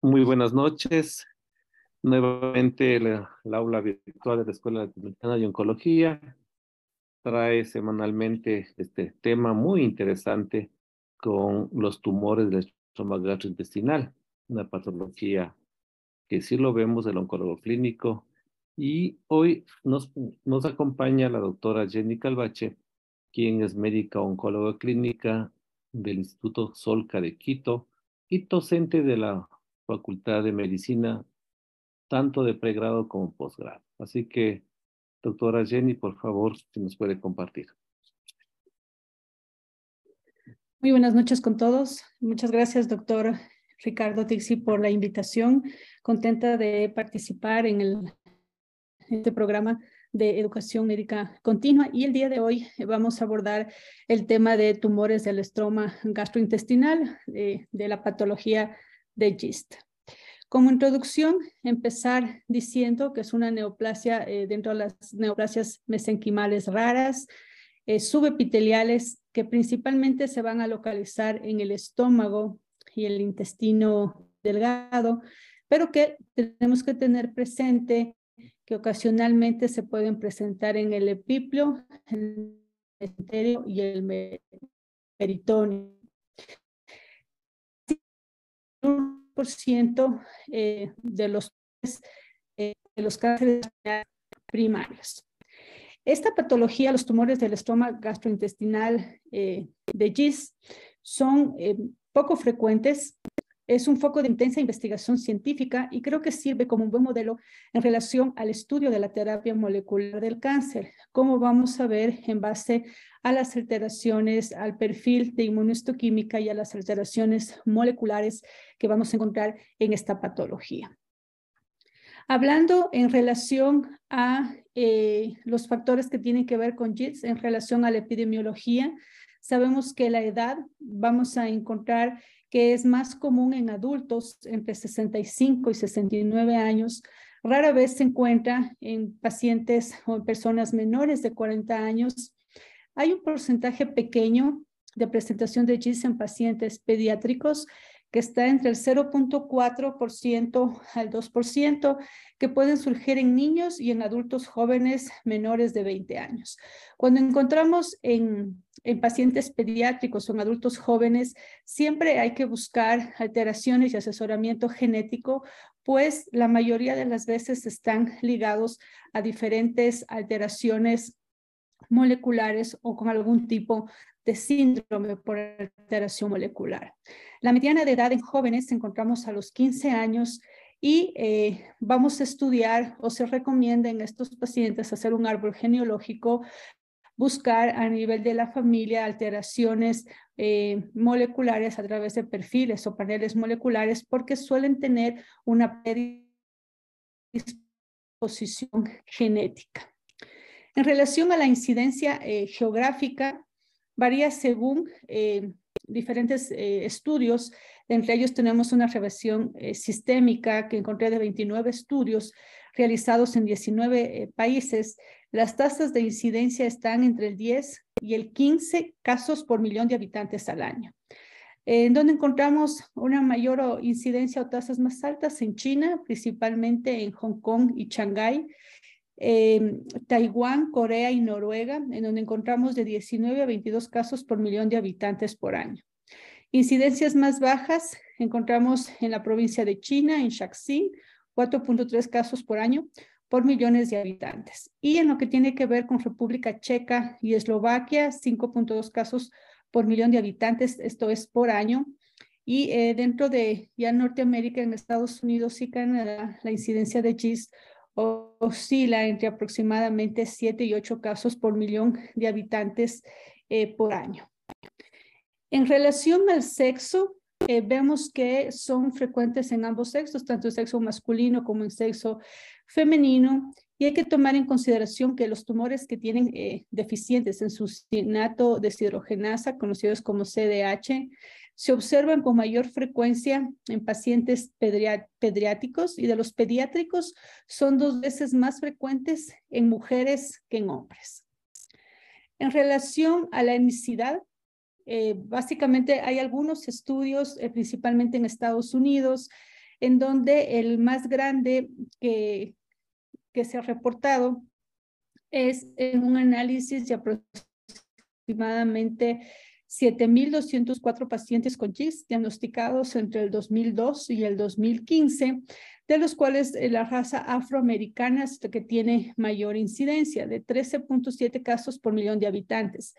Muy buenas noches. Nuevamente la, aula virtual de la Escuela Latinoamericana de Oncología trae semanalmente este tema muy interesante con los tumores del estómago gastrointestinal, una patología que sí lo vemos del oncólogo clínico. Y hoy nos, nos acompaña la doctora Jenny Calvache, quien es médica oncóloga clínica del Instituto Solca de Quito y docente de la Facultad de Medicina, tanto de pregrado como posgrado. Así que, doctora Jenny, por favor, si nos puede compartir. Muy buenas noches con todos. Muchas gracias, doctor Ricardo Tixi, por la invitación. Contenta de participar en este programa de educación médica continua y el día de hoy vamos a abordar el tema de tumores del estroma gastrointestinal, de, de la patología de GIST. Como introducción, empezar diciendo que es una neoplasia eh, dentro de las neoplasias mesenquimales raras, eh, subepiteliales, que principalmente se van a localizar en el estómago y el intestino delgado, pero que tenemos que tener presente que ocasionalmente se pueden presentar en el epiplio, el y el peritoneo ciento eh, de los, eh, de los cánceres primarios. Esta patología, los tumores del estómago gastrointestinal eh, de GIS, son poco frecuentes, es un foco de intensa investigación científica y creo que sirve como un buen modelo en relación al estudio de la terapia molecular del cáncer, como vamos a ver en base a las alteraciones, al perfil de inmunohistoquímica y a las alteraciones moleculares que vamos a encontrar en esta patología. Hablando en relación a eh, los factores que tienen que ver con JITS, en relación a la epidemiología, sabemos que la edad vamos a encontrar que es más común en adultos entre 65 y 69 años. Rara vez se encuentra en pacientes o en personas menores de 40 años. Hay un porcentaje pequeño de presentación de GIS en pacientes pediátricos que está entre el 0.4% al 2%, que pueden surgir en niños y en adultos jóvenes menores de 20 años. Cuando encontramos en, en pacientes pediátricos o en adultos jóvenes, siempre hay que buscar alteraciones y asesoramiento genético, pues la mayoría de las veces están ligados a diferentes alteraciones moleculares o con algún tipo de síndrome por alteración molecular. La mediana de edad en jóvenes encontramos a los 15 años y eh, vamos a estudiar o se recomienda en estos pacientes hacer un árbol genealógico, buscar a nivel de la familia alteraciones eh, moleculares a través de perfiles o paneles moleculares porque suelen tener una predisposición genética. En relación a la incidencia eh, geográfica, varía según eh, diferentes eh, estudios. Entre ellos tenemos una revisión sistémica que encontré de 29 estudios realizados en 19 países. Las tasas de incidencia están entre el 10 y el 15 casos por millón de habitantes al año. En donde encontramos una mayor incidencia o tasas más altas en China, principalmente en Hong Kong y Shanghái, eh, Taiwán, Corea y Noruega, en donde encontramos de 19 a 22 casos por millón de habitantes por año. Incidencias más bajas encontramos en la provincia de China, en Shaanxi, 4.3 casos por año por millones de habitantes. Y en lo que tiene que ver con República Checa y Eslovaquia, 5.2 casos por millón de habitantes, esto es por año. Y eh, dentro de ya Norteamérica, en Estados Unidos y Canadá, la incidencia de GIS oscila entre aproximadamente 7 y 8 casos por millón de habitantes eh, por año. En relación al sexo, eh, vemos que son frecuentes en ambos sexos, tanto el sexo masculino como el sexo femenino, y hay que tomar en consideración que los tumores que tienen eh, deficientes en su sinato deshidrogenasa, conocidos como CDH, se observan con mayor frecuencia en pacientes pediátricos y de los pediátricos son dos veces más frecuentes en mujeres que en hombres. En relación a la etnicidad, eh, básicamente hay algunos estudios, eh, principalmente en Estados Unidos, en donde el más grande que, que se ha reportado es en un análisis de aproximadamente 7.204 pacientes con GIS diagnosticados entre el 2002 y el 2015, de los cuales eh, la raza afroamericana es la que tiene mayor incidencia, de 13.7 casos por millón de habitantes.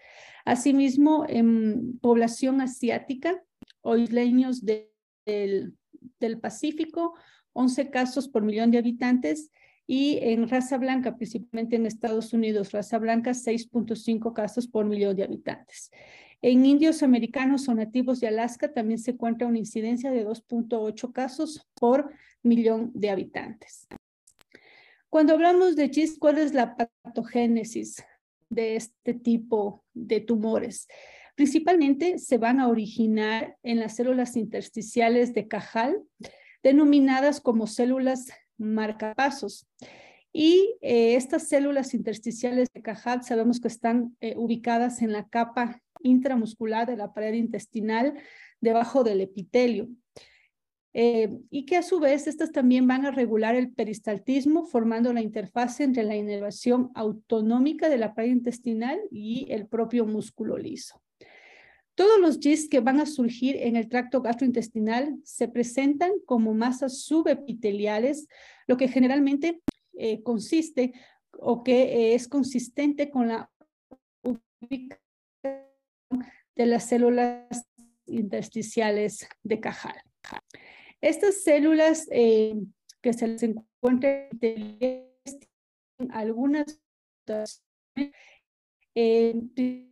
Asimismo, en población asiática o isleños del, del Pacífico, 11 casos por millón de habitantes, y en raza blanca, principalmente en Estados Unidos, raza blanca, 6.5 casos por millón de habitantes. En indios americanos o nativos de Alaska también se encuentra una incidencia de 2.8 casos por millón de habitantes. Cuando hablamos de GIST, ¿cuál es la patogénesis de este tipo de tumores? Principalmente se van a originar en las células intersticiales de Cajal, denominadas como células marcapasos. Y eh, estas células intersticiales de Cajal sabemos que están eh, ubicadas en la capa intramuscular de la pared intestinal debajo del epitelio. Eh, y que a su vez estas también van a regular el peristaltismo formando la interfaz entre la inervación autonómica de la pared intestinal y el propio músculo liso. Todos los GIS que van a surgir en el tracto gastrointestinal se presentan como masas subepiteliales, lo que generalmente eh, consiste o que es consistente con la ubicación de las células intersticiales de Cajal. Estas células eh, que se les encuentran en algunas eh,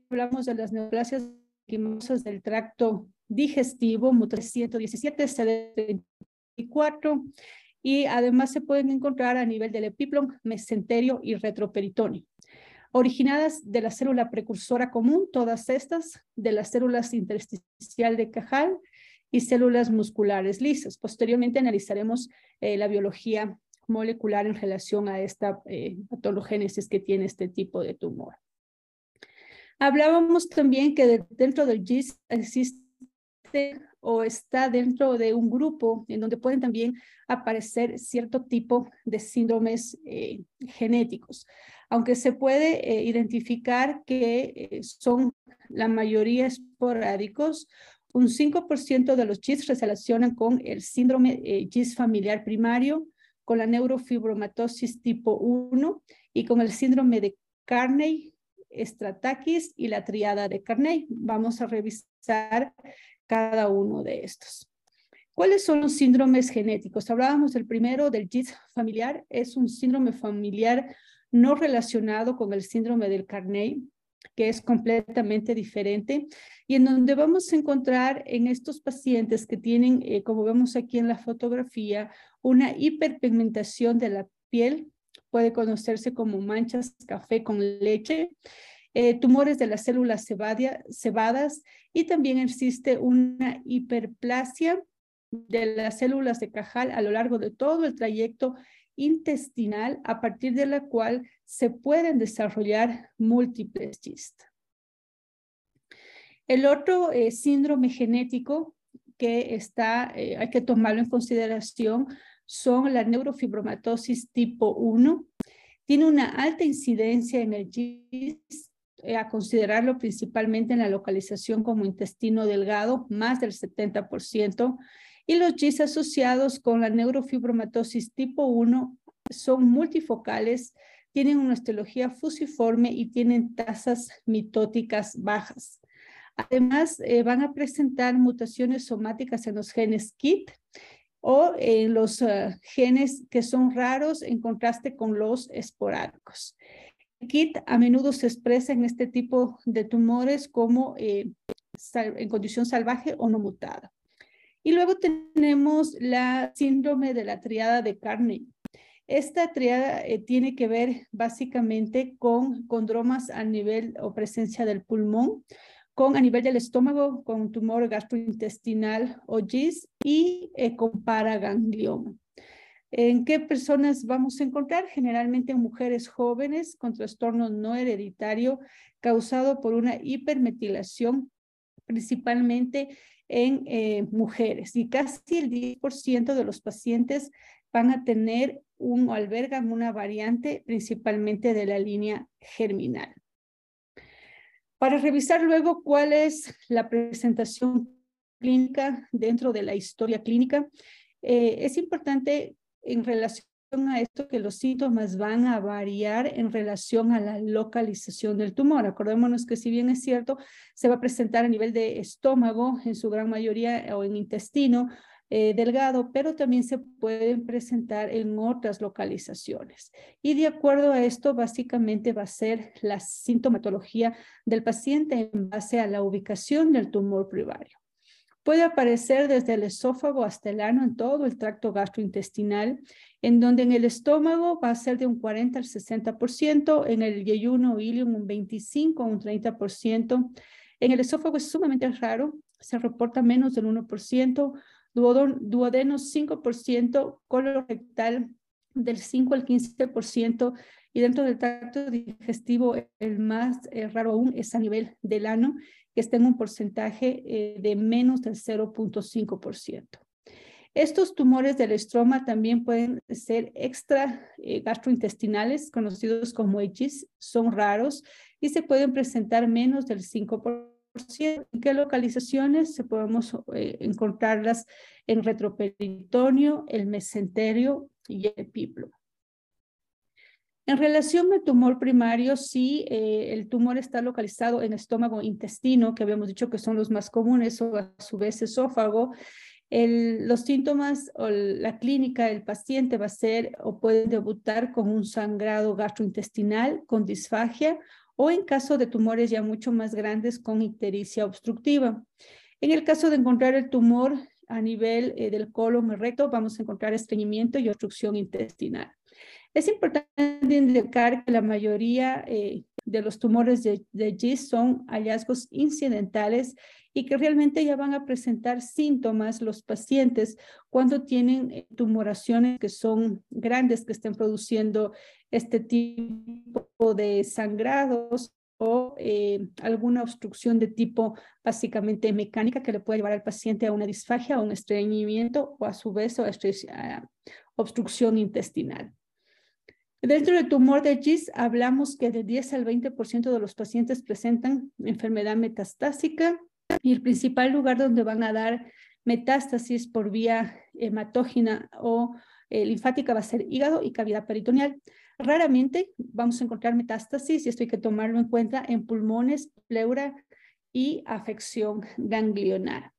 hablamos de las neoplasias del tracto digestivo, MUT 117, CD34, y además se pueden encontrar a nivel del epiplon, mesenterio y retroperitoneo originadas de la célula precursora común, todas estas, de las células intersticial de Cajal y células musculares lisas. Posteriormente analizaremos eh, la biología molecular en relación a esta eh, que tiene este tipo de tumor. Hablábamos también que dentro del GIS existe o está dentro de un grupo en donde pueden también aparecer cierto tipo de síndromes eh, genéticos aunque se puede eh, identificar que eh, son la mayoría esporádicos, un 5% de los GIS se relacionan con el síndrome eh, GIS familiar primario, con la neurofibromatosis tipo 1 y con el síndrome de Carney, Stratakis y la triada de Carney. Vamos a revisar cada uno de estos. ¿Cuáles son los síndromes genéticos? Hablábamos del primero, del GIS familiar. Es un síndrome familiar no relacionado con el síndrome del Carney, que es completamente diferente, y en donde vamos a encontrar en estos pacientes que tienen, eh, como vemos aquí en la fotografía, una hiperpigmentación de la piel, puede conocerse como manchas café con leche, eh, tumores de las células cebadas y también existe una hiperplasia de las células de Cajal a lo largo de todo el trayecto intestinal a partir de la cual se pueden desarrollar múltiples GIST. El otro eh, síndrome genético que eh, hay que tomarlo en consideración son la neurofibromatosis tipo 1. Tiene una alta incidencia en el GIST, eh, a considerarlo principalmente en la localización como intestino delgado, más del 70%, y los GIS asociados con la neurofibromatosis tipo 1 son multifocales, tienen una histología fusiforme y tienen tasas mitóticas bajas. Además, eh, van a presentar mutaciones somáticas en los genes KIT o en los eh, genes que son raros en contraste con los esporádicos. KIT a menudo se expresa en este tipo de tumores como eh, en condición salvaje o no mutada. Y luego tenemos la síndrome de la triada de Carney. Esta triada eh, tiene que ver básicamente con condromas a nivel o presencia del pulmón, con a nivel del estómago, con tumor gastrointestinal o GIS y eh, con paraganglioma. ¿En qué personas vamos a encontrar? Generalmente en mujeres jóvenes con trastorno no hereditario causado por una hipermetilación, principalmente en eh, mujeres y casi el 10% de los pacientes van a tener un o albergan una variante principalmente de la línea germinal. Para revisar luego cuál es la presentación clínica dentro de la historia clínica, eh, es importante en relación a esto que los síntomas van a variar en relación a la localización del tumor. Acordémonos que si bien es cierto, se va a presentar a nivel de estómago en su gran mayoría o en intestino, eh, delgado, pero también se pueden presentar en otras localizaciones. Y de acuerdo a esto, básicamente va a ser la sintomatología del paciente en base a la ubicación del tumor primario. Puede aparecer desde el esófago hasta el ano en todo el tracto gastrointestinal, en donde en el estómago va a ser de un 40 al 60%, en el yeyuno ilium un 25 o un 30%. En el esófago es sumamente raro, se reporta menos del 1%, duodeno 5%, colorectal del 5 al 15%, y dentro del tracto digestivo el más eh, raro aún es a nivel del ano, que está en un porcentaje eh, de menos del 0.5%. Estos tumores del estroma también pueden ser extra eh, gastrointestinales, conocidos como EGIS, son raros y se pueden presentar menos del 5%. ¿En qué localizaciones se podemos eh, encontrarlas? En retroperitoneo, el mesenterio y el piplo. En relación al tumor primario, sí, eh, el tumor está localizado en estómago intestino, que habíamos dicho que son los más comunes, o a su vez esófago. los síntomas o la clínica del paciente va a ser o puede debutar con un sangrado gastrointestinal, con disfagia, o en caso de tumores ya mucho más grandes, con ictericia obstructiva. En el caso de encontrar el tumor a nivel eh, del colon recto, vamos a encontrar estreñimiento y obstrucción intestinal. Es importante indicar que la mayoría eh, de los tumores de, de GIST son hallazgos incidentales y que realmente ya van a presentar síntomas los pacientes cuando tienen eh, tumoraciones que son grandes, que estén produciendo este tipo de sangrados o eh, alguna obstrucción de tipo básicamente mecánica que le puede llevar al paciente a una disfagia, a un estreñimiento o a su vez a obstrucción intestinal. Dentro del tumor de GIS hablamos que de 10 al 20% de los pacientes presentan enfermedad metastásica y el principal lugar donde van a dar metástasis por vía hematógena o eh, linfática va a ser hígado y cavidad peritoneal. Raramente vamos a encontrar metástasis y esto hay que tomarlo en cuenta en pulmones, pleura y afección ganglionar.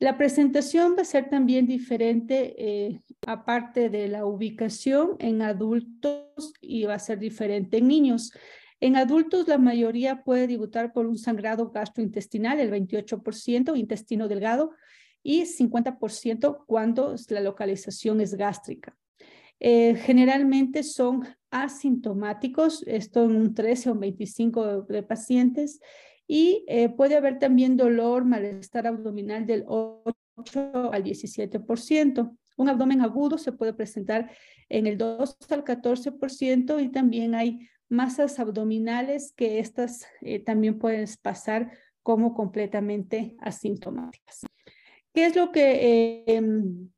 La presentación va a ser también diferente, eh, aparte de la ubicación en adultos y va a ser diferente en niños. En adultos, la mayoría puede debutar por un sangrado gastrointestinal, el 28%, intestino delgado, y 50% cuando la localización es gástrica. Eh, generalmente son asintomáticos, esto en un 13 o 25 de pacientes, y eh, puede haber también dolor, malestar abdominal del 8 al 17%. Un abdomen agudo se puede presentar en el 2 al 14% y también hay masas abdominales que estas eh, también pueden pasar como completamente asintomáticas. ¿Qué es lo que em,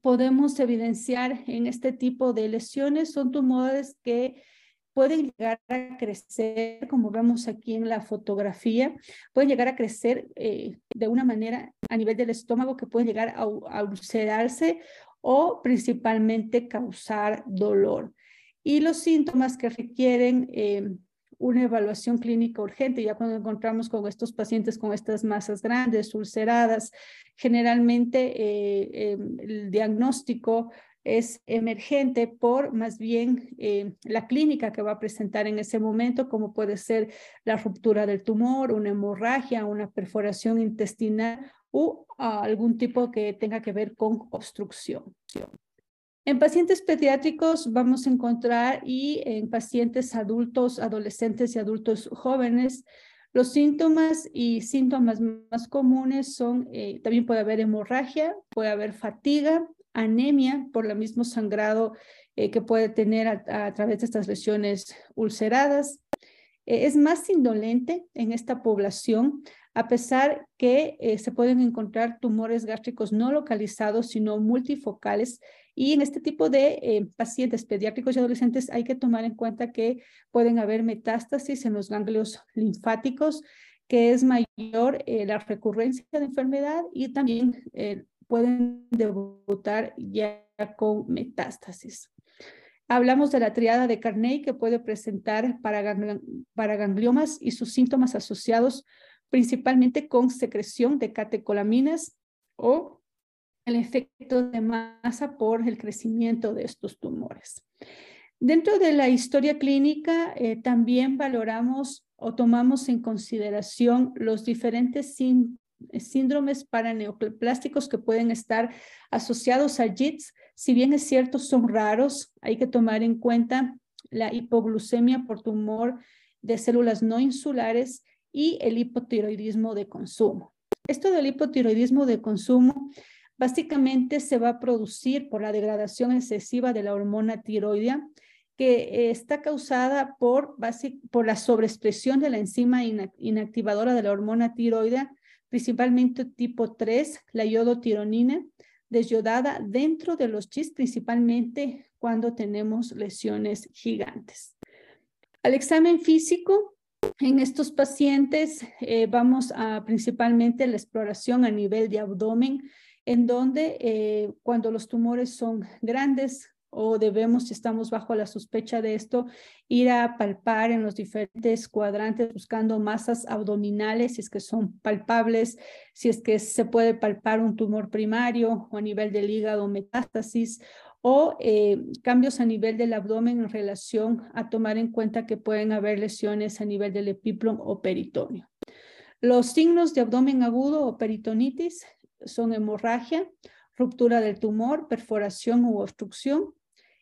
podemos evidenciar en este tipo de lesiones? Son tumores que pueden llegar a crecer, como vemos aquí en la fotografía, pueden llegar a crecer eh, de una manera a nivel del estómago que pueden llegar a, ulcerarse o principalmente causar dolor. Y los síntomas que requieren eh, una evaluación clínica urgente, ya cuando encontramos con estos pacientes con estas masas grandes, ulceradas, generalmente eh, em, el diagnóstico es emergente por más bien eh, la clínica que va a presentar en ese momento, como puede ser la ruptura del tumor, una hemorragia, una perforación intestinal o algún tipo que tenga que ver con obstrucción. En pacientes pediátricos vamos a encontrar y en pacientes adultos, adolescentes y adultos jóvenes, los síntomas y síntomas más comunes son, eh, también puede haber hemorragia, puede haber fatiga, anemia por el mismo sangrado eh, que puede tener a, través de estas lesiones ulceradas. Eh, es más indolente en esta población. a pesar que eh, se pueden encontrar tumores gástricos no localizados, sino multifocales. Y en este tipo de eh, pacientes pediátricos y adolescentes hay que tomar en cuenta que pueden haber metástasis en los ganglios linfáticos, que es mayor eh, la recurrencia de enfermedad y también pueden debutar ya con metástasis. Hablamos de la triada de Carney que puede presentar para, gangliomas y sus síntomas asociados principalmente con secreción de catecolaminas o el efecto de masa por el crecimiento de estos tumores. Dentro de la historia clínica, eh, también valoramos o tomamos en consideración los diferentes síndromes paraneoplásticos que pueden estar asociados a JITS si bien es cierto, son raros, hay que tomar en cuenta la hipoglucemia por tumor de células no insulares y el hipotiroidismo de consumo. Esto del hipotiroidismo de consumo básicamente se va a producir por la degradación excesiva de la hormona tiroidea que está causada por, por la sobreexpresión de la enzima inactivadora de la hormona tiroidea, principalmente tipo 3, la iodotironina, desyodada dentro de los chis, principalmente cuando tenemos lesiones gigantes. Al examen físico, en estos pacientes eh, vamos a principalmente la exploración a nivel de abdomen, en donde eh, cuando los tumores son grandes, o debemos, si estamos bajo la sospecha de esto, ir a palpar en los diferentes cuadrantes buscando masas abdominales, si es que son palpables, si es que se puede palpar un tumor primario o a nivel del hígado metástasis o eh, cambios a nivel del abdomen en relación a tomar en cuenta que pueden haber lesiones a nivel del epiplom o peritoneo. Los signos de abdomen agudo o peritonitis son hemorragia, ruptura del tumor, perforación u obstrucción,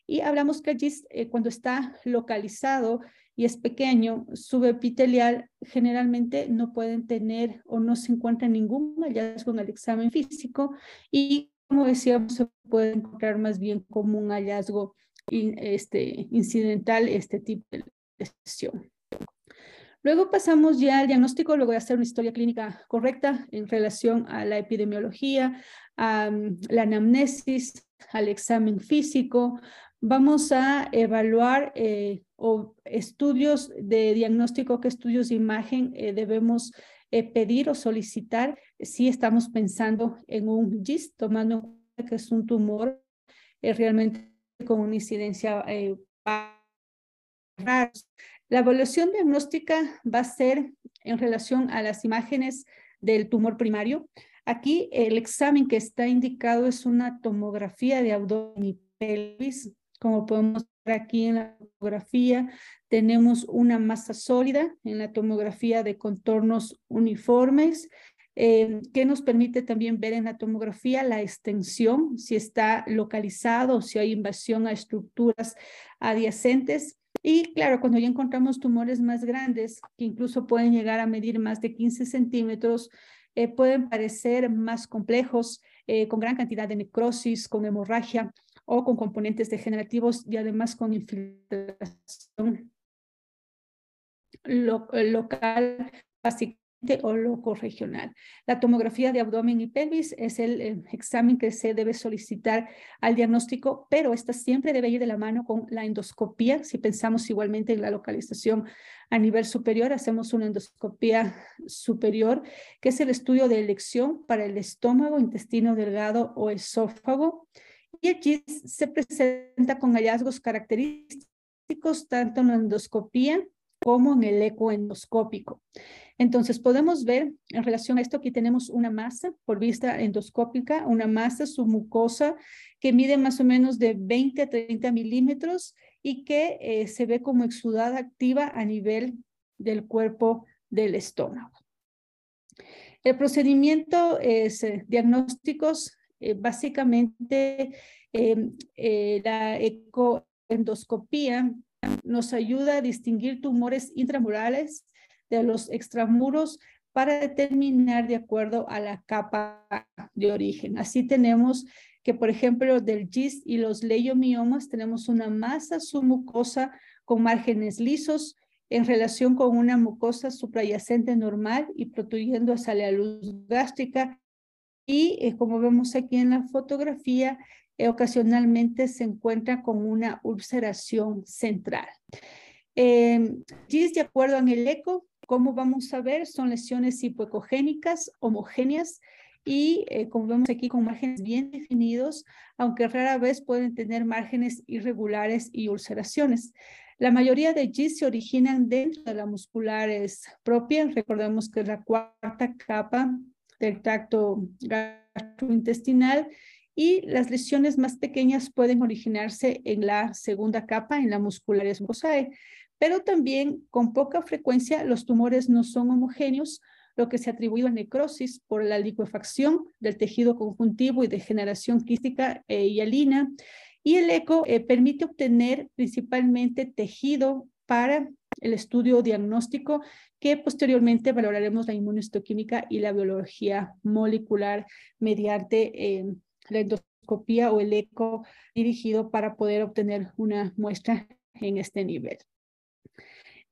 y hablamos que allí, eh, cuando está localizado y es pequeño, subepitelial, generalmente no pueden tener o no se encuentra ningún hallazgo en el examen físico y, como decíamos, se puede encontrar más bien como un hallazgo este, incidental este tipo de lesión. Luego pasamos ya al diagnóstico, luego de hacer una historia clínica correcta en relación a la epidemiología, a la anamnesis, al examen físico, vamos a evaluar eh, o estudios de diagnóstico, qué estudios de imagen eh, debemos eh, pedir o solicitar si estamos pensando en un GIST, tomando en cuenta que es un tumor realmente con una incidencia rara. La evaluación diagnóstica va a ser en relación a las imágenes del tumor primario. Aquí el examen que está indicado es una tomografía de abdomen y pelvis como podemos ver aquí en la tomografía, tenemos una masa sólida en la tomografía de contornos uniformes, eh, que nos permite también ver en la tomografía la extensión, si está localizado, si hay invasión a estructuras adyacentes. Y claro, cuando ya encontramos tumores más grandes, que incluso pueden llegar a medir más de 15 centímetros, eh, pueden parecer más complejos, eh, con gran cantidad de necrosis, con hemorragia o con componentes degenerativos y además con infiltración local, básicamente o loco regional. La tomografía de abdomen y pelvis es el, el, examen que se debe solicitar al diagnóstico, pero esta siempre debe ir de la mano con la endoscopía. Si pensamos igualmente en la localización a nivel superior, hacemos una endoscopía superior, que es el estudio de elección para el estómago, intestino delgado o esófago aquí se presenta con hallazgos característicos tanto en la endoscopía como en el eco endoscópico. Entonces, podemos ver en relación a esto que tenemos una masa por vista endoscópica, una masa submucosa que mide más o menos de 20 a 30 milímetros y que eh, se ve como exudada activa a nivel del cuerpo del estómago. El procedimiento es eh, diagnósticos eh, básicamente em, eh, la ecoendoscopía nos ayuda a distinguir tumores intramurales de los extramuros para determinar de acuerdo a la capa de origen. Así tenemos que, por ejemplo, del GIST y los leiomiomas tenemos una masa submucosa con márgenes lisos, en relación con una mucosa suprayacente normal y protuyendo hacia la luz gástrica. Y eh, como vemos aquí en la fotografía, eh, ocasionalmente se encuentra con una ulceración central. Eh, de acuerdo en el eco, como vamos a ver, son lesiones hipoecogénicas homogéneas y eh, como vemos aquí con márgenes bien definidos, aunque rara vez pueden tener márgenes irregulares y ulceraciones. La mayoría de GIS se originan dentro de las musculares propias. Recordemos que la cuarta capa del tracto gastrointestinal y las lesiones más pequeñas pueden originarse en la segunda capa, en la musculares mucosae. Pero también con poca frecuencia los tumores no son homogéneos, lo que se atribuye a necrosis por la liquefacción del tejido conjuntivo y degeneración quística e hialina. Y el eco eh, permite obtener principalmente tejido para el estudio diagnóstico, que posteriormente valoraremos la inmunohistoquímica y la biología molecular mediante eh, la endoscopía o el eco dirigido para poder obtener una muestra en este nivel.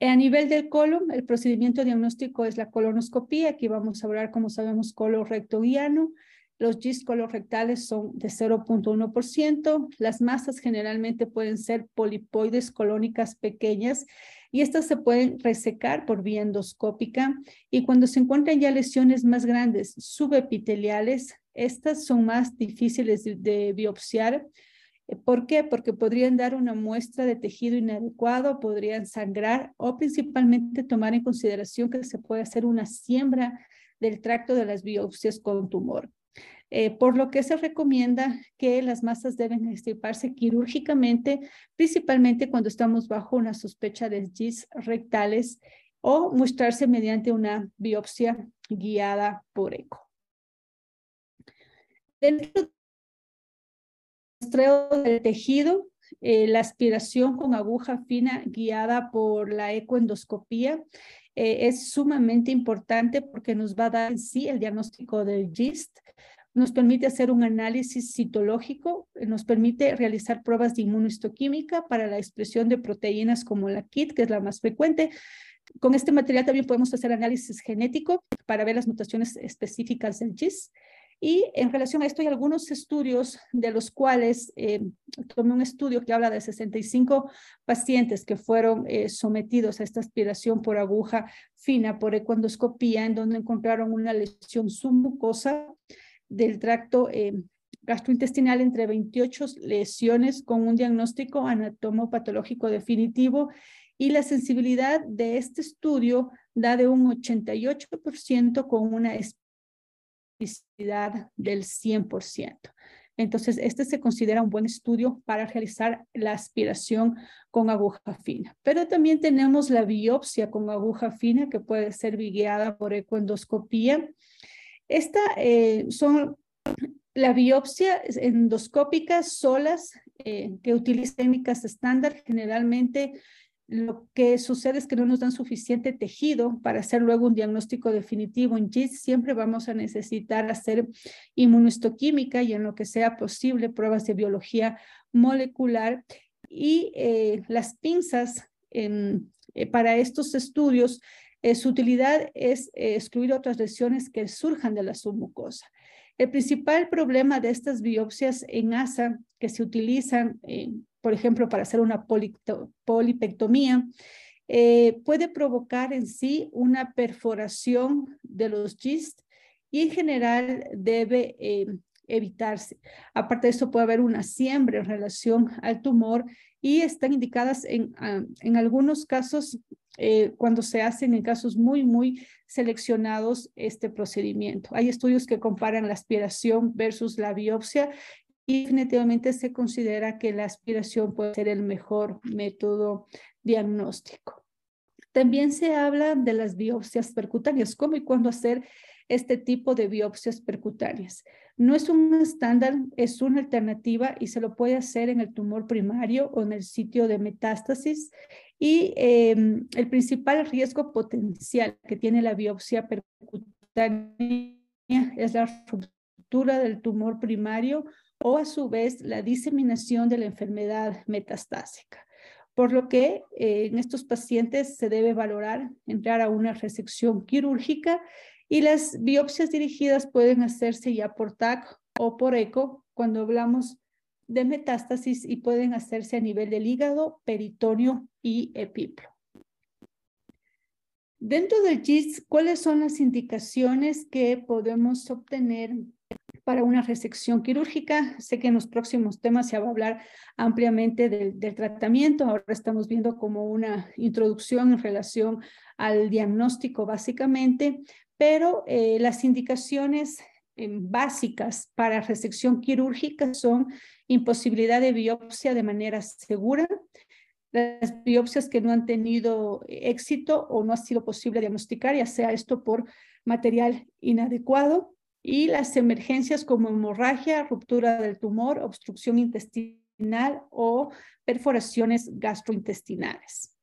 A nivel del colon, el procedimiento diagnóstico es la colonoscopía. Aquí vamos a hablar, como sabemos, colon rectoguiano. Los GIS colorectales son de 0.1%. Las masas generalmente pueden ser polipoides colónicas pequeñas y estas se pueden resecar por vía endoscópica. Y cuando se encuentran ya lesiones más grandes subepiteliales, estas son más difíciles de biopsiar ¿Por qué? Porque podrían dar una muestra de tejido inadecuado, podrían sangrar o principalmente tomar en consideración que se puede hacer una siembra del tracto de las biopsias con tumor. Eh, por lo que se recomienda que las masas deben extirparse quirúrgicamente, principalmente cuando estamos bajo una sospecha de GIS rectales o mostrarse mediante una biopsia guiada por eco. Dentro del tejido, eh, la aspiración con aguja fina guiada por la ecoendoscopía eh, es sumamente importante porque nos va a dar en sí el diagnóstico del GIST, nos permite hacer un análisis citológico, eh, nos permite realizar pruebas de inmunohistoquímica para la expresión de proteínas como la KIT, que es la más frecuente. Con este material también podemos hacer análisis genético para ver las mutaciones específicas del GIST. Y en relación a esto hay algunos estudios de los cuales eh, tomé un estudio que habla de 65 pacientes que fueron eh, sometidos a esta aspiración por aguja fina, por ecuendoscopía, en donde encontraron una lesión submucosa del tracto eh, gastrointestinal entre 28 lesiones con un diagnóstico anatomopatológico definitivo y la sensibilidad de este estudio da de un 88% con una del 100%. Entonces, este se considera un buen estudio para realizar la aspiración con aguja fina. Pero también tenemos la biopsia con aguja fina que puede ser guiada por ecoendoscopía. Esta eh, son la biopsia endoscópica solas eh, que utilizan técnicas estándar generalmente lo que sucede es que no nos dan suficiente tejido para hacer luego un diagnóstico definitivo en GIS. Siempre vamos a necesitar hacer inmunohistoquímica y en lo que sea posible pruebas de biología molecular. Y eh, las pinzas para estos estudios, eh, su utilidad es excluir otras lesiones que surjan de la submucosa. El principal problema de estas biopsias en ASA que se utilizan por ejemplo, para hacer una polipectomía, eh, puede provocar en sí una perforación de los GIST y en general debe eh, evitarse. Aparte de eso, puede haber una siembra en relación al tumor y están indicadas en, ah, en algunos casos eh, cuando se hacen en casos muy, muy seleccionados este procedimiento. Hay estudios que comparan la aspiración versus la biopsia y definitivamente se considera que la aspiración puede ser el mejor método diagnóstico. También se habla de las biopsias percutáneas, cómo y cuándo hacer este tipo de biopsias percutáneas. No es un estándar, es una alternativa y se lo puede hacer en el tumor primario o en el sitio de metástasis. Y em, el principal riesgo potencial que tiene la biopsia percutánea es la ruptura del tumor primario o a su vez la diseminación de la enfermedad metastásica. por lo que eh, en estos pacientes se debe valorar entrar a una resección quirúrgica y las biopsias dirigidas pueden hacerse ya por TAC o por ECO cuando hablamos de metástasis y pueden hacerse a nivel del hígado, peritoneo y epiplo. Dentro del GIST, ¿cuáles son las indicaciones que podemos obtener para una resección quirúrgica. Sé que en los próximos temas se va a hablar ampliamente del, tratamiento. Ahora estamos viendo como una introducción en relación al diagnóstico básicamente, pero eh, las indicaciones eh, básicas para resección quirúrgica son imposibilidad de biopsia de manera segura, las biopsias que no han tenido éxito o no ha sido posible diagnosticar, ya sea esto por material inadecuado, y las emergencias como hemorragia, ruptura del tumor, obstrucción intestinal o perforaciones gastrointestinales.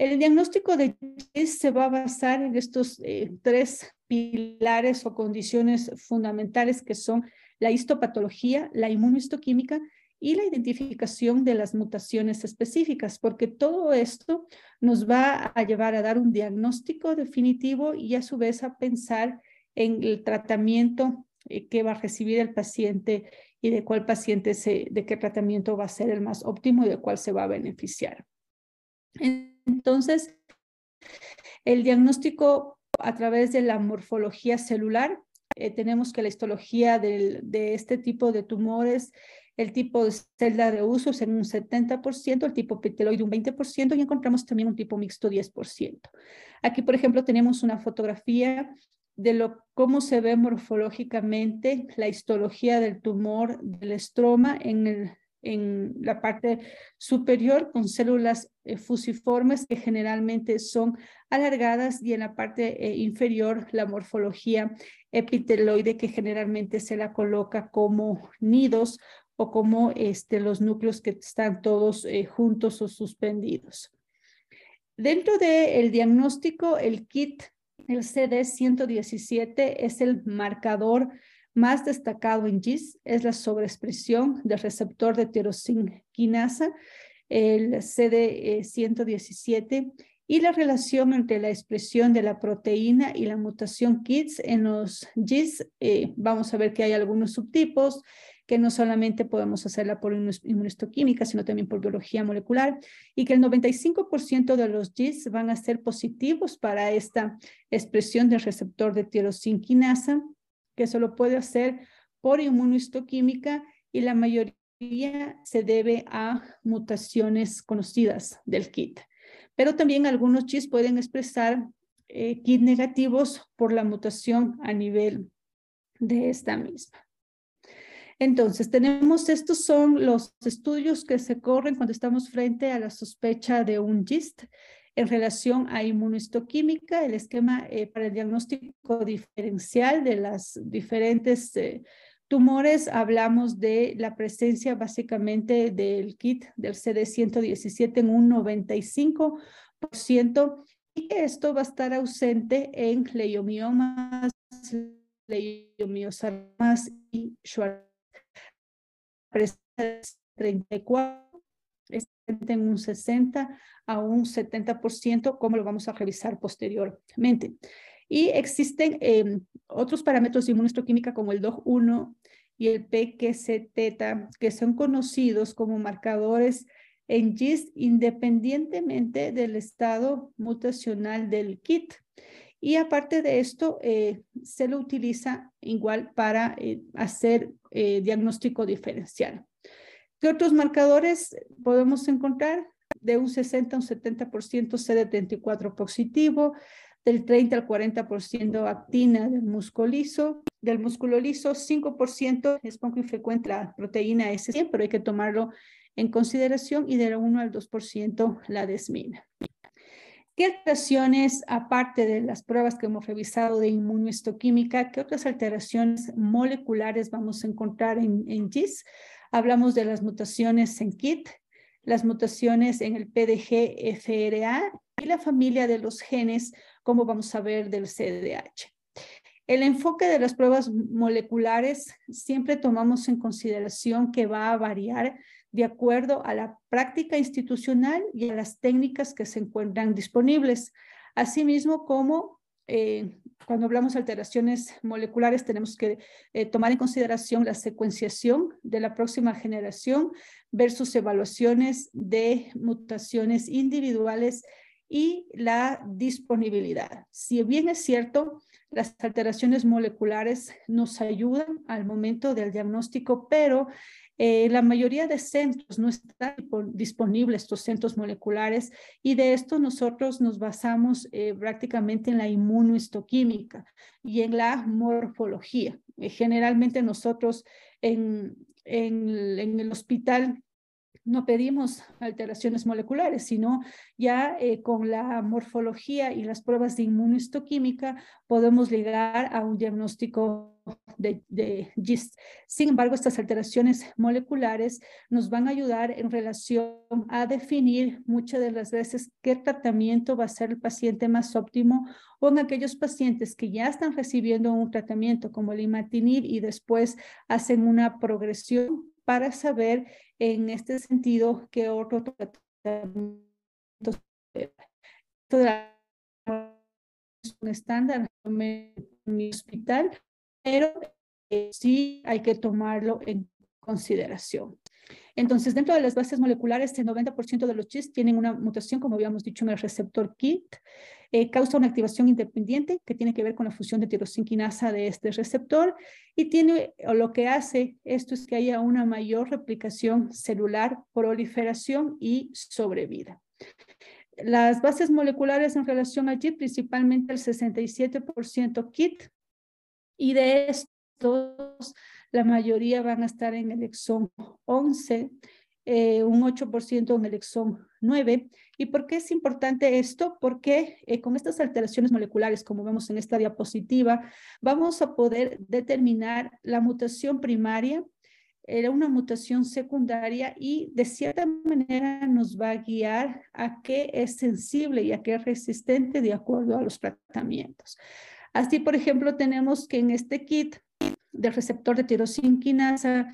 El diagnóstico de GIS se va a basar en estos eh, tres pilares o condiciones fundamentales que son la histopatología, la inmunohistoquímica y la identificación de las mutaciones específicas, porque todo esto nos va a llevar a dar un diagnóstico definitivo y a su vez a pensar en el tratamiento eh, que va a recibir el paciente y de cuál paciente se, de qué tratamiento va a ser el más óptimo y de cuál se va a beneficiar. Entonces, el diagnóstico a través de la morfología celular, eh, tenemos que la histología de este tipo de tumores, el tipo de celda de uso es en un 70%, el tipo piteloide un 20% y encontramos también un tipo mixto 10%. Aquí, por ejemplo, tenemos una fotografía de lo, cómo se ve morfológicamente la histología del tumor del estroma en, el, en la parte superior con células eh, fusiformes que generalmente son alargadas y en la parte eh, inferior la morfología epiteloide que generalmente se la coloca como nidos o como este, los núcleos que están todos eh, juntos o suspendidos. Dentro del diagnóstico, el kit el CD117 es el marcador más destacado en GIS, es la sobreexpresión del receptor de tirosina quinasa, el CD117, y la relación entre la expresión de la proteína y la mutación KITS en los GIS. Eh, vamos a ver que hay algunos subtipos, que no solamente podemos hacerla por inmunohistoquímica, sino también por biología molecular, y que el 95% de los GIS van a ser positivos para esta expresión del receptor de tirosinquinasa, que se lo puede hacer por inmunohistoquímica y la mayoría se debe a mutaciones conocidas del kit. Pero también algunos GIS pueden expresar eh, kit negativos por la mutación a nivel de esta misma. Entonces, tenemos, estos son los estudios que se corren cuando estamos frente a la sospecha de un GIST en relación a inmunohistoquímica, el esquema eh, para el diagnóstico diferencial de las diferentes eh, tumores. Hablamos de la presencia básicamente del kit del CD117 en un 95% y esto va a estar ausente en leiomiomas, leiomiosamas y Schwarz 34, en un 60 a un 70%, como lo vamos a revisar posteriormente. Y existen em, otros parámetros de inmunohistoquímica como el DOG1 y el PQC-teta, que son conocidos como marcadores en GIST independientemente del estado mutacional del kit. Y aparte de esto, eh, se lo utiliza igual para eh, hacer eh, diagnóstico diferencial. ¿Qué otros marcadores podemos encontrar? De un 60 a un 70% CD34 positivo, del 30 al 40% actina del músculo liso, del músculo liso, 5% es poco infrecuente la proteína S100, pero hay que tomarlo en consideración, y del 1 al 2% la desmina. ¿Qué alteraciones, aparte de las pruebas que hemos revisado de inmunohistoquímica, qué otras alteraciones moleculares vamos a encontrar en, en GIS? Hablamos de las mutaciones en KIT, las mutaciones en el PDG-FRA y la familia de los genes, como vamos a ver del CDH. El enfoque de las pruebas moleculares siempre tomamos en consideración que va a variar de acuerdo a la práctica institucional y a las técnicas que se encuentran disponibles, asimismo como eh, cuando hablamos de alteraciones moleculares, tenemos que eh, tomar en consideración la secuenciación de la próxima generación versus evaluaciones de mutaciones individuales y la disponibilidad. Si bien es cierto, las alteraciones moleculares nos ayudan al momento del diagnóstico, pero eh, la mayoría de centros no están disponibles estos centros moleculares y de esto nosotros nos basamos eh, prácticamente en la inmunohistoquímica y en la morfología. Eh, generalmente nosotros en, en, en el hospital no pedimos alteraciones moleculares, sino ya eh, con la morfología y las pruebas de inmunohistoquímica podemos llegar a un diagnóstico de, de GIST. Sin embargo, estas alteraciones moleculares nos van a ayudar en relación a definir muchas de las veces qué tratamiento va a ser el paciente más óptimo o en aquellos pacientes que ya están recibiendo un tratamiento como el imatinib y después hacen una progresión para saber en este sentido qué otro tratamiento un estándar en mi hospital, pero eh, sí hay que tomarlo en consideración. Entonces, dentro de las bases moleculares, el 90% de los GIS tienen una mutación, como habíamos dicho, en el receptor KIT. Eh, causa una activación independiente que tiene que ver con la fusión de tirosinquinasa de este receptor y tiene, o lo que hace esto es que haya una mayor replicación celular, proliferación y sobrevida. Las bases moleculares en relación a GIT, principalmente el 67% KIT, y de estos la mayoría van a estar en el exón 11, eh, un 8% en el exón 9. ¿Y por qué es importante esto? Porque eh, con estas alteraciones moleculares, como vemos en esta diapositiva, vamos a poder determinar la mutación primaria, era una mutación secundaria y de cierta manera nos va a guiar a qué es sensible y a qué es resistente de acuerdo a los tratamientos. Así, por ejemplo, tenemos que en este kit del receptor de tirosinquinasa,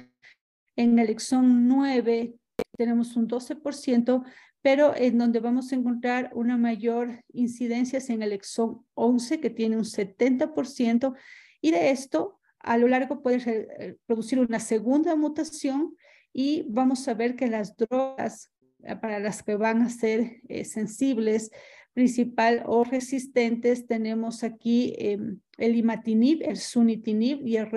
en el exón 9 tenemos un 12%, pero en donde vamos a encontrar una mayor incidencia es en el exón 11, que tiene un 70%, y de esto a lo largo puede eh, producir una segunda mutación y vamos a ver que las drogas eh, para las que van a ser eh, sensibles principal o resistentes, tenemos aquí em, el imatinib, el sunitinib y el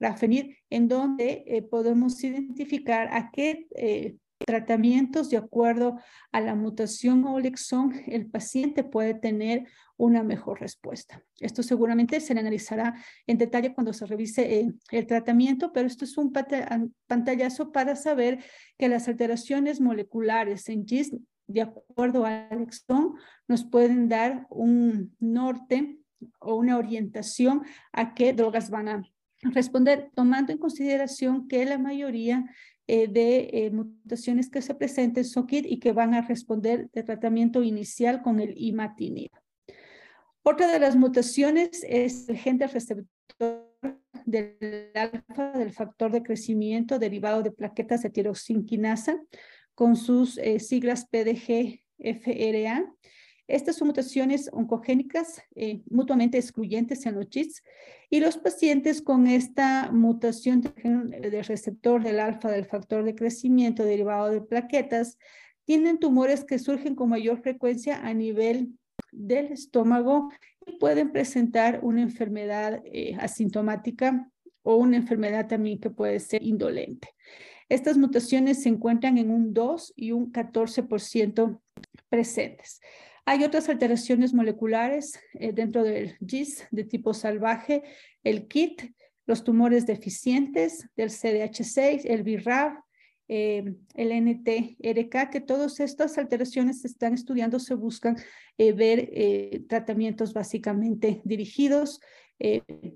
regorafenib, en donde eh, podemos identificar a qué eh, tratamientos de acuerdo a la mutación o lexón el paciente puede tener una mejor respuesta. Esto seguramente se analizará en detalle cuando se revise eh, el tratamiento, pero esto es un pantallazo para saber que las alteraciones moleculares en GIST de acuerdo al exón, nos pueden dar un norte o una orientación a qué drogas van a responder, tomando en consideración que la mayoría eh, de eh, mutaciones que se presenten son KIT y que van a responder de tratamiento inicial con el imatinib. Otra de las mutaciones es el gen del receptor del alfa del factor de crecimiento derivado de plaquetas de tiroxinquinasa, con sus eh, siglas PDG-FRA. Estas son mutaciones oncogénicas eh, mutuamente excluyentes en los chits y los pacientes con esta mutación del receptor del alfa del factor de crecimiento derivado de plaquetas tienen tumores que surgen con mayor frecuencia a nivel del estómago y pueden presentar una enfermedad eh, asintomática o una enfermedad también que puede ser indolente. Estas mutaciones se encuentran en un 2 y un 14% presentes. Hay otras alteraciones moleculares eh, dentro del GIS de tipo salvaje, el KIT, los tumores deficientes del CDH6, el BRAF, eh, el NTRK, que todas estas alteraciones se están estudiando, se buscan eh, ver tratamientos básicamente dirigidos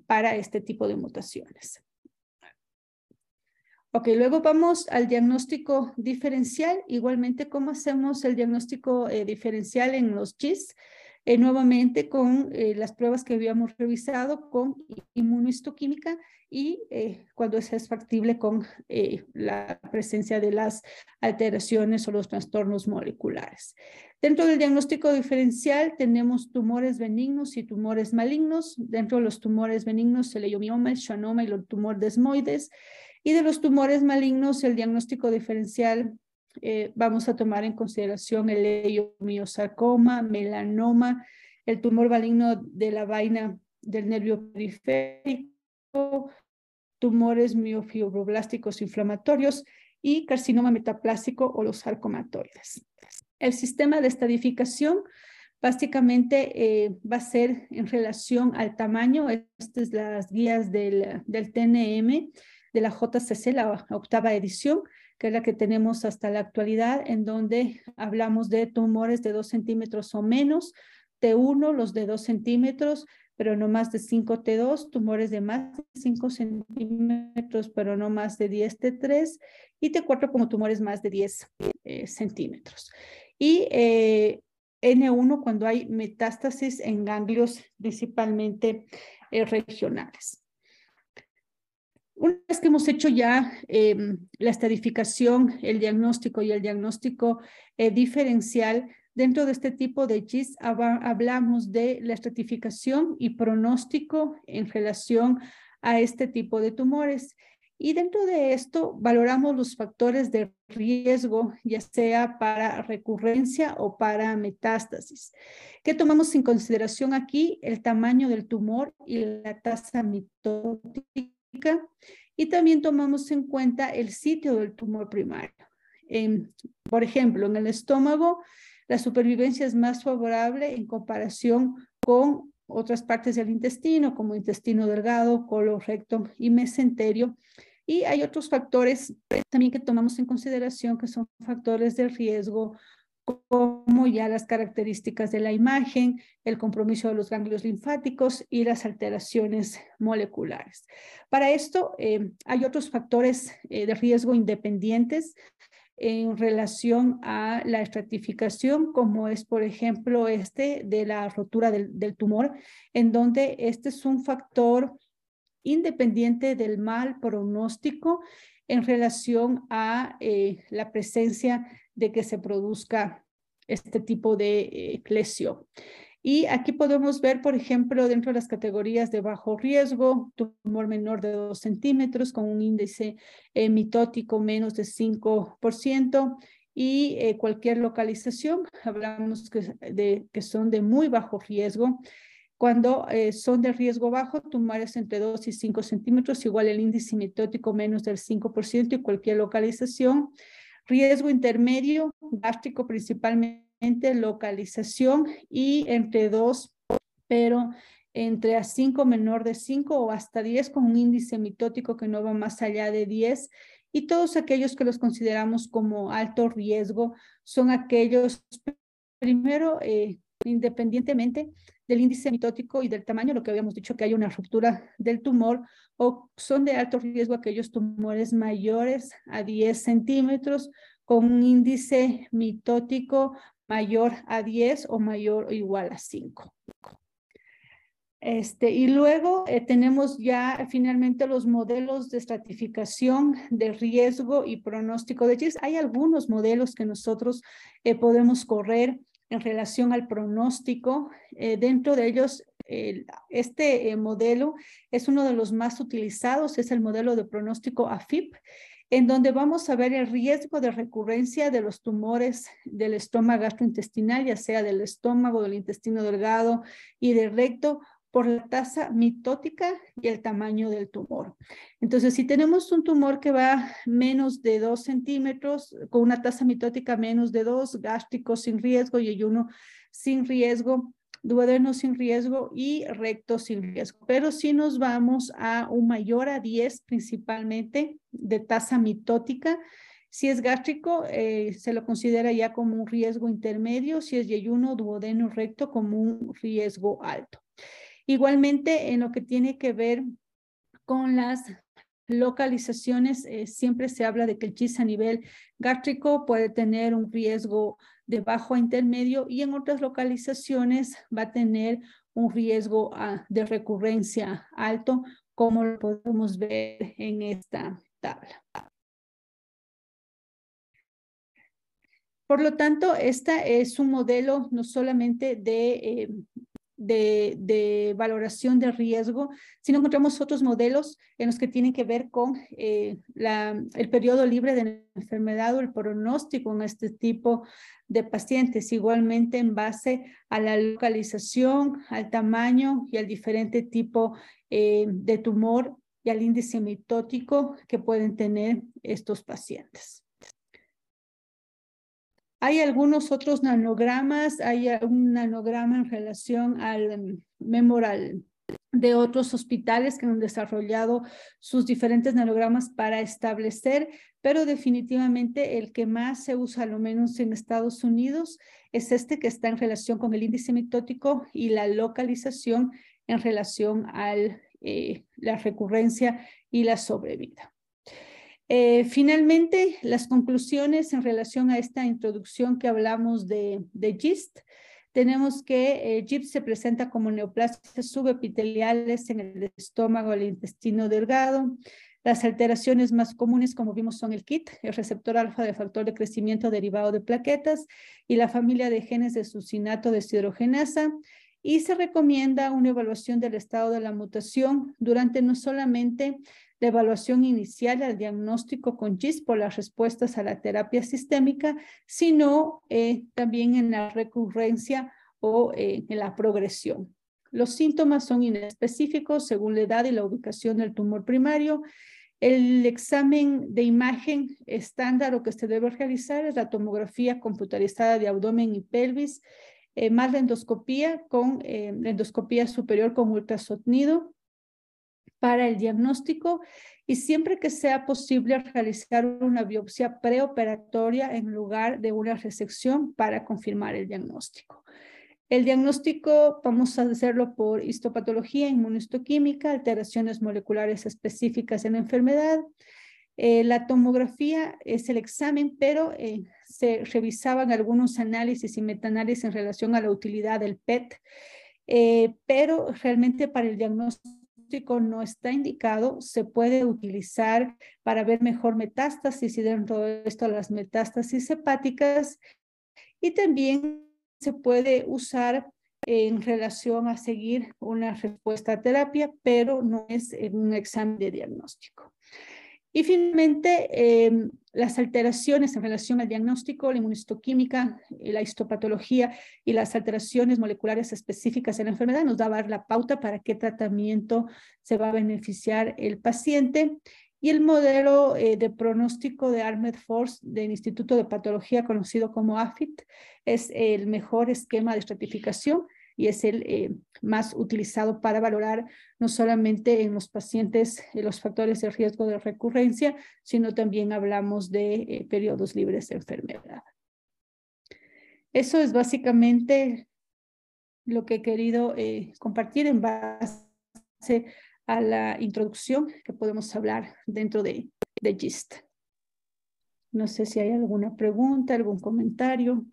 para este tipo de mutaciones. Ok, luego vamos al diagnóstico diferencial. Igualmente, ¿cómo hacemos el diagnóstico eh, diferencial en los GIS? eh, nuevamente con eh, las pruebas que habíamos revisado con inmunohistoquímica y eh, cuando es factible con la presencia de las alteraciones o los trastornos moleculares. Dentro del diagnóstico diferencial tenemos tumores benignos y tumores malignos. Dentro de los tumores benignos, el leiomioma, el schwannoma y el tumor desmoides. Y de los tumores malignos, el diagnóstico diferencial eh, vamos a tomar en consideración el leiomiosarcoma, melanoma, el tumor maligno de la vaina del nervio periférico, tumores miofibroblásticos inflamatorios y carcinoma metaplástico o los sarcomatoides. El sistema de estadificación básicamente eh, va a ser en relación al tamaño. Estas son las guías del, del TNM de la JCC, la octava edición que es la que tenemos hasta la actualidad, en donde hablamos de tumores de 2 centímetros o menos, T1, los de 2 centímetros, pero no más de 5 T2, tumores de más de 5 centímetros, pero no más de 10 T3, y T4 como tumores más de 10 eh, centímetros. Y eh, N1 cuando hay metástasis en ganglios principalmente eh, regionales. Una vez que hemos hecho ya em, la estadificación, el diagnóstico y el diagnóstico eh, diferencial, dentro de este tipo de GIS hablamos de la estratificación y pronóstico en relación a este tipo de tumores. Y dentro de esto valoramos los factores de riesgo, ya sea para recurrencia o para metástasis. ¿Qué tomamos en consideración aquí? El tamaño del tumor y la tasa mitótica y también tomamos en cuenta el sitio del tumor primario. por ejemplo, en el estómago, la supervivencia es más favorable en comparación con otras partes del intestino, como intestino delgado, colon recto y mesenterio. Y hay otros factores también que tomamos en consideración que son factores de riesgo como ya las características de la imagen, el compromiso de los ganglios linfáticos y las alteraciones moleculares. Para esto, eh, hay otros factores eh, de riesgo independientes en relación a la estratificación, como es, por ejemplo, este de la rotura del, tumor, en donde este es un factor independiente del mal pronóstico en relación a eh, la presencia de que se produzca este tipo de eh, lesión. Y aquí podemos ver, por ejemplo, dentro de las categorías de bajo riesgo, tumor menor de 2 centímetros con un índice eh, mitótico menos de 5% y cualquier localización, hablamos que, de, que son de muy bajo riesgo, cuando eh, son de riesgo bajo, tumores entre 2 y 5 centímetros, igual el índice mitótico menos del 5% y cualquier localización. Riesgo intermedio, gástrico principalmente, localización y entre 2, pero entre a 5 menor de 5 o hasta 10 con un índice mitótico que no va más allá de 10 y todos aquellos que los consideramos como alto riesgo son aquellos, primero, eh, independientemente del índice mitótico y del tamaño, lo que habíamos dicho que hay una ruptura del tumor, o son de alto riesgo aquellos tumores mayores a 10 centímetros con un índice mitótico mayor a 10 o mayor o igual a 5. Este, y luego eh, tenemos ya finalmente los modelos de estratificación de riesgo y pronóstico de GIS. Hay algunos modelos que nosotros eh, podemos correr en relación al pronóstico. Eh, dentro de ellos, este eh, modelo es uno de los más utilizados, es el modelo de pronóstico AFIP, en donde vamos a ver el riesgo de recurrencia de los tumores del estómago gastrointestinal, ya sea del estómago, del intestino delgado y del recto, por la tasa mitótica y el tamaño del tumor. Entonces, si tenemos un tumor que va menos de 2 centímetros, con una tasa mitótica menos de 2, gástrico sin riesgo y uno sin riesgo, duodeno sin riesgo y recto sin riesgo. Pero si nos vamos a un mayor a 10 principalmente de tasa mitótica, si es gástrico, eh, se lo considera ya como un riesgo intermedio, si es yeyuno, duodeno, recto, como un riesgo alto. Igualmente, en lo que tiene que ver con las localizaciones, eh, siempre se habla de que el GIST a nivel gástrico puede tener un riesgo de bajo a intermedio y en otras localizaciones va a tener un riesgo ah, de recurrencia alto, como lo podemos ver en esta tabla. Por lo tanto, este es un modelo no solamente de eh, de, valoración de riesgo, sino encontramos otros modelos en los que tienen que ver con eh, el periodo libre de enfermedad o el pronóstico en este tipo de pacientes, igualmente en base a la localización, al tamaño y al diferente tipo eh, de tumor y al índice mitótico que pueden tener estos pacientes. Hay algunos otros nanogramas, hay un nanograma en relación al mm, memoral de otros hospitales que han desarrollado sus diferentes nanogramas para establecer, pero definitivamente el que más se usa, lo menos en Estados Unidos, es este que está en relación con el índice mitótico y la localización en relación a eh, la recurrencia y la sobrevida. Eh, finalmente, las conclusiones en relación a esta introducción que hablamos de, de GIST. Tenemos que eh, GIST se presenta como neoplasias subepiteliales en el estómago, el intestino delgado. Las alteraciones más comunes, como vimos, son el KIT, el receptor alfa de factor de crecimiento derivado de plaquetas, y la familia de genes de sucinato deshidrogenasa. Y se recomienda una evaluación del estado de la mutación durante no solamente la evaluación inicial al diagnóstico con GIS por las respuestas a la terapia sistémica, sino eh, también en la recurrencia o eh, en la progresión. Los síntomas son inespecíficos según la edad y la ubicación del tumor primario. El examen de imagen estándar o que se debe realizar es la tomografía computarizada de abdomen y pelvis, eh, más la endoscopía con la endoscopía superior con ultrasonido para el diagnóstico y siempre que sea posible realizar una biopsia preoperatoria en lugar de una resección para confirmar el diagnóstico. El diagnóstico vamos a hacerlo por histopatología, inmunohistoquímica, alteraciones moleculares específicas en la enfermedad. Eh, la tomografía es el examen, pero eh, se revisaban algunos análisis y metaanálisis en relación a la utilidad del PET, eh, pero realmente para el diagnóstico no está indicado, se puede utilizar para ver mejor metástasis y dentro de esto las metástasis hepáticas y también se puede usar en relación a seguir una respuesta a terapia, pero no es un examen de diagnóstico. Y finalmente, em, las alteraciones en relación al diagnóstico, la inmunistoquímica, la histopatología y las alteraciones moleculares específicas en la enfermedad nos da la pauta para qué tratamiento se va a beneficiar el paciente. Y el modelo eh, de pronóstico de Armed Force del Instituto de Patología, conocido como AFIT, es el mejor esquema de estratificación y es el eh, más utilizado para valorar no solamente en los pacientes los factores de riesgo de recurrencia, sino también hablamos de eh, periodos libres de enfermedad. Eso es básicamente lo que he querido eh, compartir en base a la introducción que podemos hablar dentro de, de GIST. No sé si hay alguna pregunta, algún comentario.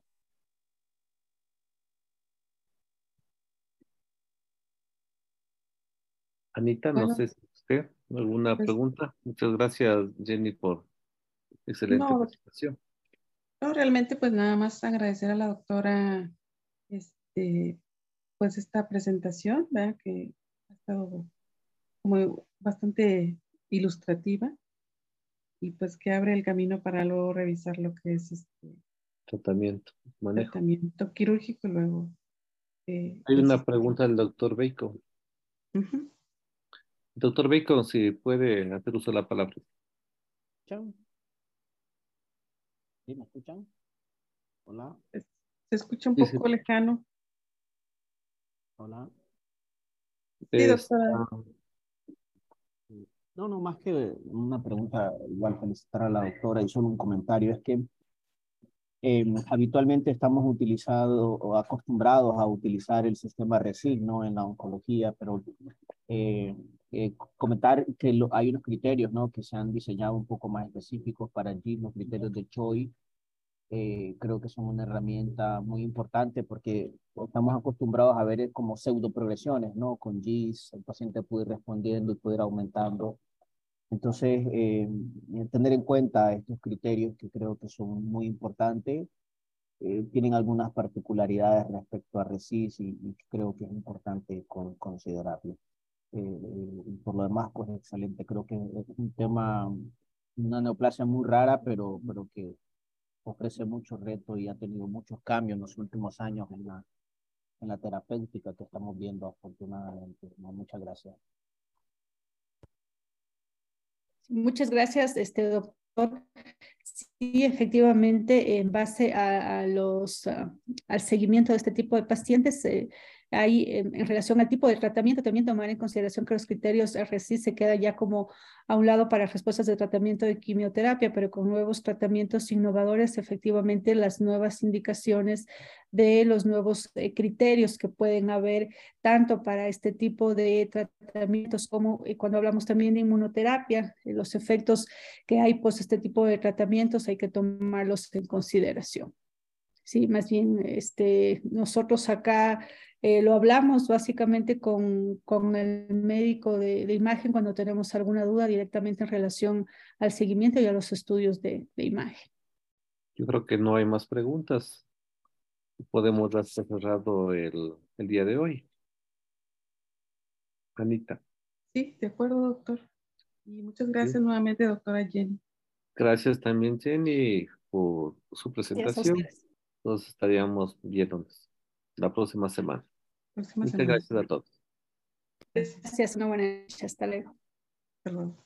Anita, no sé si usted alguna pues pregunta. Muchas gracias, Jenny, por excelente presentación. No, realmente, pues nada más agradecer a la doctora este, pues esta presentación, ¿verdad? que ha estado como bastante ilustrativa y pues que abre el camino para luego revisar lo que es este tratamiento, manejo. Tratamiento quirúrgico luego. Eh, Hay una pregunta del doctor Bacon. Doctor Bacon, si puede hacer uso de la palabra. ¿Sí me escuchan? Hola. Se escucha un poco lejano. Hola. Sí, doctora. No, no, más que una pregunta, igual felicitar a la doctora y solo un comentario, es que em, habitualmente estamos utilizados o acostumbrados a utilizar el sistema RESIG, ¿no? En la oncología, pero eh, eh, comentar que lo, hay unos criterios ¿no? que se han diseñado un poco más específicos para allí, los criterios de CHOI. Eh, creo que son una herramienta muy importante porque estamos acostumbrados a ver como pseudo progresiones, ¿no? Con GIS, el paciente puede ir respondiendo y puede ir aumentando. Entonces, eh, tener en cuenta estos criterios que creo que son muy importantes, eh, tienen algunas particularidades respecto a RECIS y, y creo que es importante con, considerarlo. Eh, por lo demás, pues excelente. Creo que es un tema, una neoplasia muy rara, pero, pero que ofrece mucho reto y ha tenido muchos cambios en los últimos años en la, en la terapéutica que estamos viendo afortunadamente. muchas gracias. Muchas gracias, este doctor. Sí, efectivamente, en base a, los, al seguimiento de este tipo de pacientes, eh, Ahí, en, relación al tipo de tratamiento, también tomar en consideración que los criterios RSI se queda ya como a un lado para respuestas de tratamiento de quimioterapia, pero con nuevos tratamientos innovadores, efectivamente las nuevas indicaciones de los nuevos eh, criterios que pueden haber tanto para este tipo de tratamientos como eh, cuando hablamos también de inmunoterapia, eh, los efectos que hay pues este tipo de tratamientos hay que tomarlos en consideración. Sí, más bien este, nosotros acá eh, lo hablamos básicamente con, con el médico de, de, imagen cuando tenemos alguna duda directamente en relación al seguimiento y a los estudios de, de imagen. Yo creo que no hay más preguntas. Podemos dar cerrado el, el día de hoy. Anita. Sí, de acuerdo, doctor. Y muchas gracias nuevamente, doctora Jenny. Gracias también, Jenny, por su presentación. Nos estaríamos viéndonos la próxima semana. Muchas gracias a todos. Gracias, una buena noche. Hasta luego. Perdón.